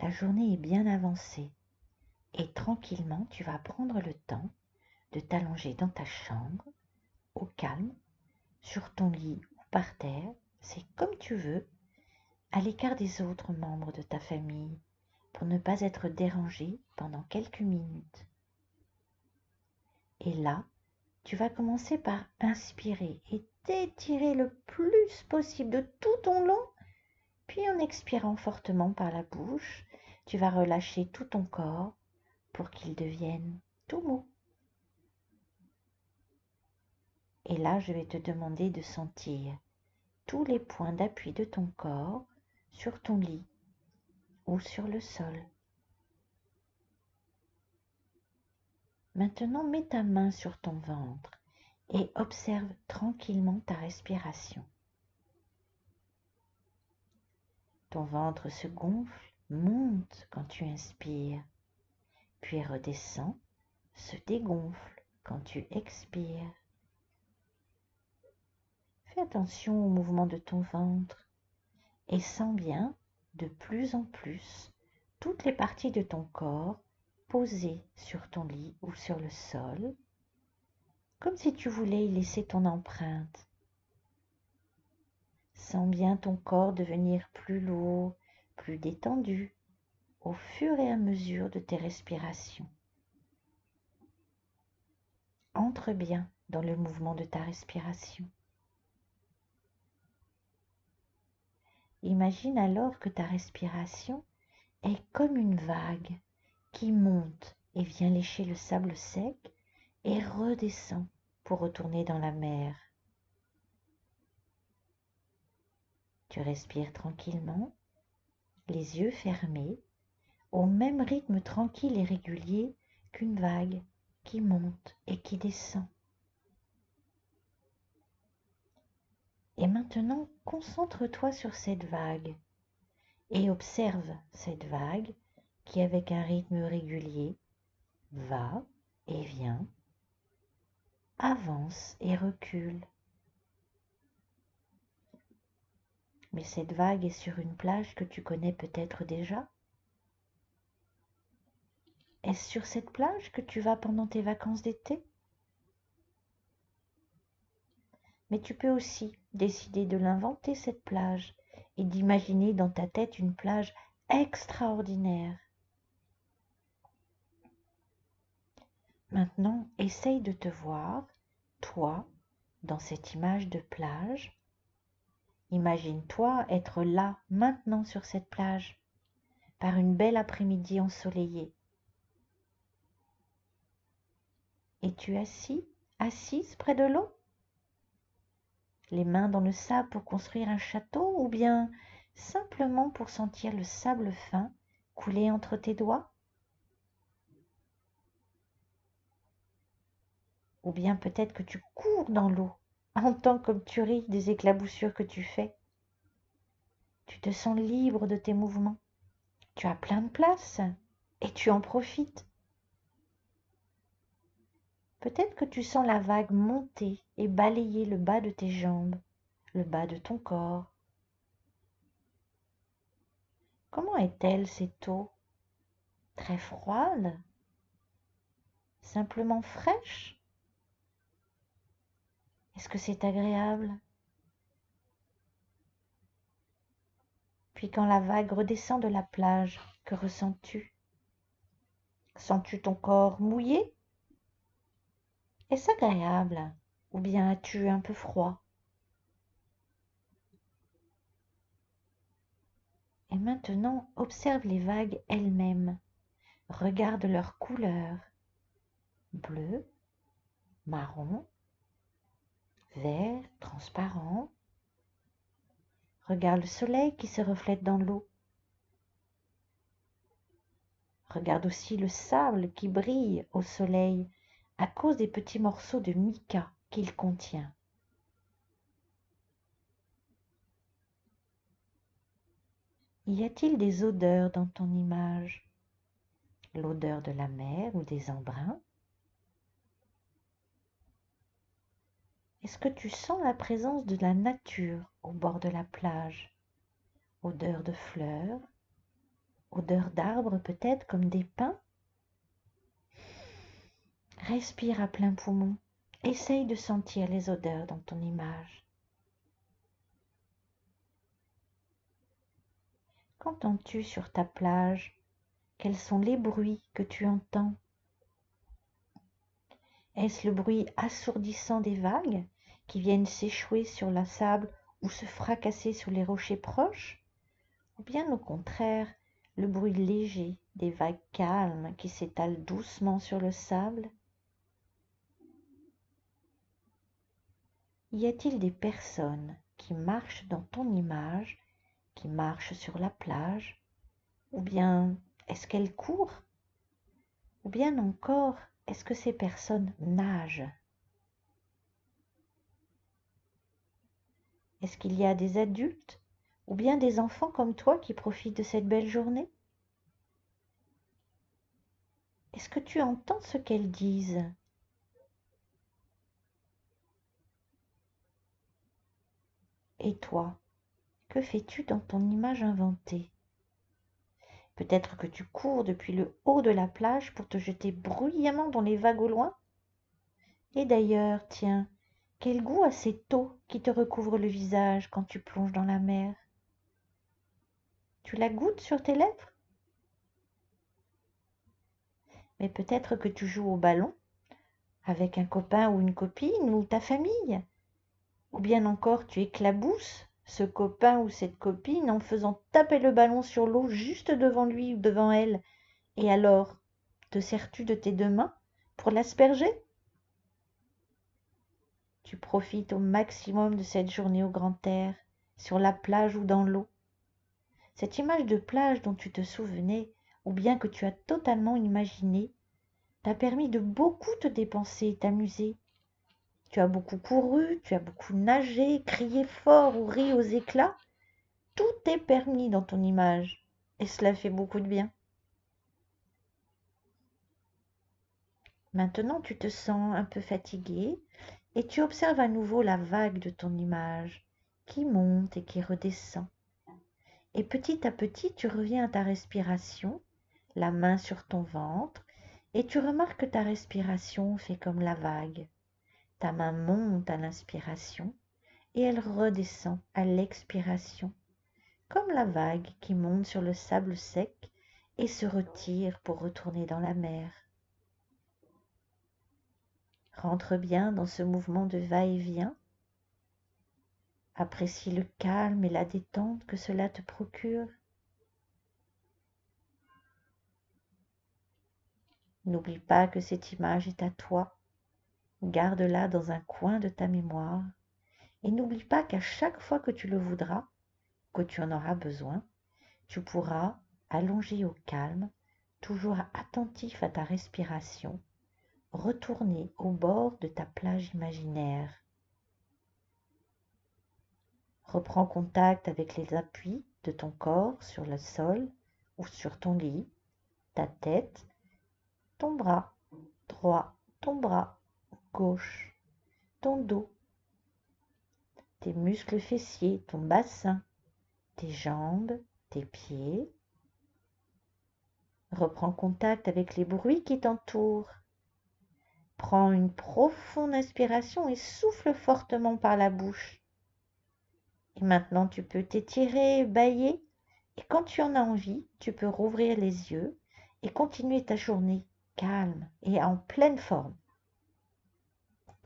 la journée est bien avancée et tranquillement tu vas prendre le temps de t'allonger dans ta chambre, au calme, sur ton lit ou par terre, c'est comme tu veux, à l'écart des autres membres de ta famille, pour ne pas être dérangé pendant quelques minutes. Et là, tu vas commencer par inspirer et t'étirer le plus possible de tout ton long, puis en expirant fortement par la bouche, tu vas relâcher tout ton corps pour qu'il devienne tout mou. Et là, je vais te demander de sentir tous les points d'appui de ton corps sur ton lit ou sur le sol. Maintenant, mets ta main sur ton ventre et observe tranquillement ta respiration. Ton ventre se gonfle, monte quand tu inspires, puis redescend, se dégonfle quand tu expires. Fais attention au mouvement de ton ventre et sens bien de plus en plus toutes les parties de ton corps posées sur ton lit ou sur le sol, comme si tu voulais y laisser ton empreinte. Sens bien ton corps devenir plus lourd, plus détendu au fur et à mesure de tes respirations. Entre bien dans le mouvement de ta respiration. Imagine alors que ta respiration est comme une vague qui monte et vient lécher le sable sec et redescend pour retourner dans la mer. Tu respires tranquillement, yeux fermés, au même rythme tranquille et régulier qu'une vague qui monte et qui descend. Et maintenant, concentre-toi sur cette vague et observe cette vague qui, avec un rythme régulier, va et vient, avance et recule. Mais cette vague est sur une plage que tu connais peut-être déjà? Est-ce sur cette plage que tu vas pendant tes vacances d'été? Mais tu peux aussi décider de l'inventer, cette plage, et d'imaginer dans ta tête une plage extraordinaire. Maintenant, essaye de te voir, toi, dans cette image de plage. Imagine-toi être là, maintenant, sur cette plage, par une belle après-midi ensoleillée. Es-tu assis, assise près de l'eau? Les mains dans le sable pour construire un château ou bien simplement pour sentir le sable fin couler entre tes doigts? Ou bien peut-être que tu cours dans l'eau, entends comme tu ris des éclaboussures que tu fais. Tu te sens libre de tes mouvements. Tu as plein de place et tu en profites. Peut-être que tu sens la vague monter et balayer le bas de tes jambes, le bas de ton corps. Comment est-elle cette eau? Très froide? Simplement fraîche? Est-ce que c'est agréable? Puis quand la vague redescend de la plage, que ressens-tu? Sens-tu ton corps mouillé? Est-ce agréable? Ou bien as-tu un peu froid? Et maintenant, observe les vagues elles-mêmes. Regarde leurs couleurs. Bleu, marron, vert, transparent. Regarde le soleil qui se reflète dans l'eau. Regarde aussi le sable qui brille au soleil à cause des petits morceaux de mica qu'il contient. Y a-t-il des odeurs dans ton image? L'odeur de la mer ou des embruns? Est-ce que tu sens la présence de la nature au bord de la plage? Odeur de fleurs, Odeur d'arbre peut-être comme des pins? Respire à plein poumon. Essaye de sentir les odeurs dans ton image. Qu'entends-tu sur ta plage? Quels sont les bruits que tu entends? Est-ce le bruit assourdissant des vagues? Qui viennent s'échouer sur la sable ou se fracasser sur les rochers proches Ou bien au contraire, le bruit léger des vagues calmes qui s'étalent doucement sur le sable. Y a-t-il des personnes qui marchent dans ton image, qui marchent sur la plage? Ou bien est-ce qu'elles courent? Ou bien encore, est-ce que ces personnes nagent? Est-ce qu'il y a des adultes ou bien des enfants comme toi qui profitent de cette belle journée? Est-ce que tu entends ce qu'elles disent? Et toi, que fais-tu dans ton image inventée? Peut-être que tu cours depuis le haut de la plage pour te jeter bruyamment dans les vagues au loin? Et d'ailleurs, tiens, quel goût a cette eau qui te recouvre le visage quand tu plonges dans la mer? Tu la goûtes sur tes lèvres? Mais peut-être que tu joues au ballon avec un copain ou une copine ou ta famille? Ou bien encore tu éclabousses ce copain ou cette copine en faisant taper le ballon sur l'eau juste devant lui ou devant elle? Et alors te sers-tu de tes deux mains pour l'asperger? Profites au maximum de cette journée au grand air sur la plage ou dans l'eau cette image de plage dont tu te souvenais ou bien que tu as totalement imaginée t'a permis de beaucoup te dépenser et t'amuser tu as beaucoup couru, tu as beaucoup nagé, crié fort ou ri aux éclats. Tout est permis dans ton image, et cela fait beaucoup de bien. Maintenant tu te sens un peu fatigué, et tu observes à nouveau la vague de ton image, qui monte et qui redescend. Et petit à petit tu reviens à ta respiration, la main sur ton ventre, et tu remarques que ta respiration fait comme la vague. Ta main monte à l'inspiration et elle redescend à l'expiration, comme la vague qui monte sur le sable sec et se retire pour retourner dans la mer. Rentre bien dans ce mouvement de va-et-vient. Apprécie le calme et la détente que cela te procure. N'oublie pas que cette image est à toi garde-la dans un coin de ta mémoire et n'oublie pas qu'à chaque fois que tu le voudras, que tu en auras besoin, tu pourras, allongé au calme, toujours attentif à ta respiration, retourner au bord de ta plage imaginaire. Reprends contact avec les appuis de ton corps sur le sol ou sur ton lit, ta tête, ton bras droit, ton bras gauche, ton dos, tes muscles fessiers, ton bassin, tes jambes, tes pieds. Reprends contact avec les bruits qui t'entourent. Prends une profonde inspiration et souffle fortement par la bouche. Et maintenant, tu peux t'étirer, bailler. Et quand tu en as envie, tu peux rouvrir les yeux et continuer ta journée calme et en pleine forme.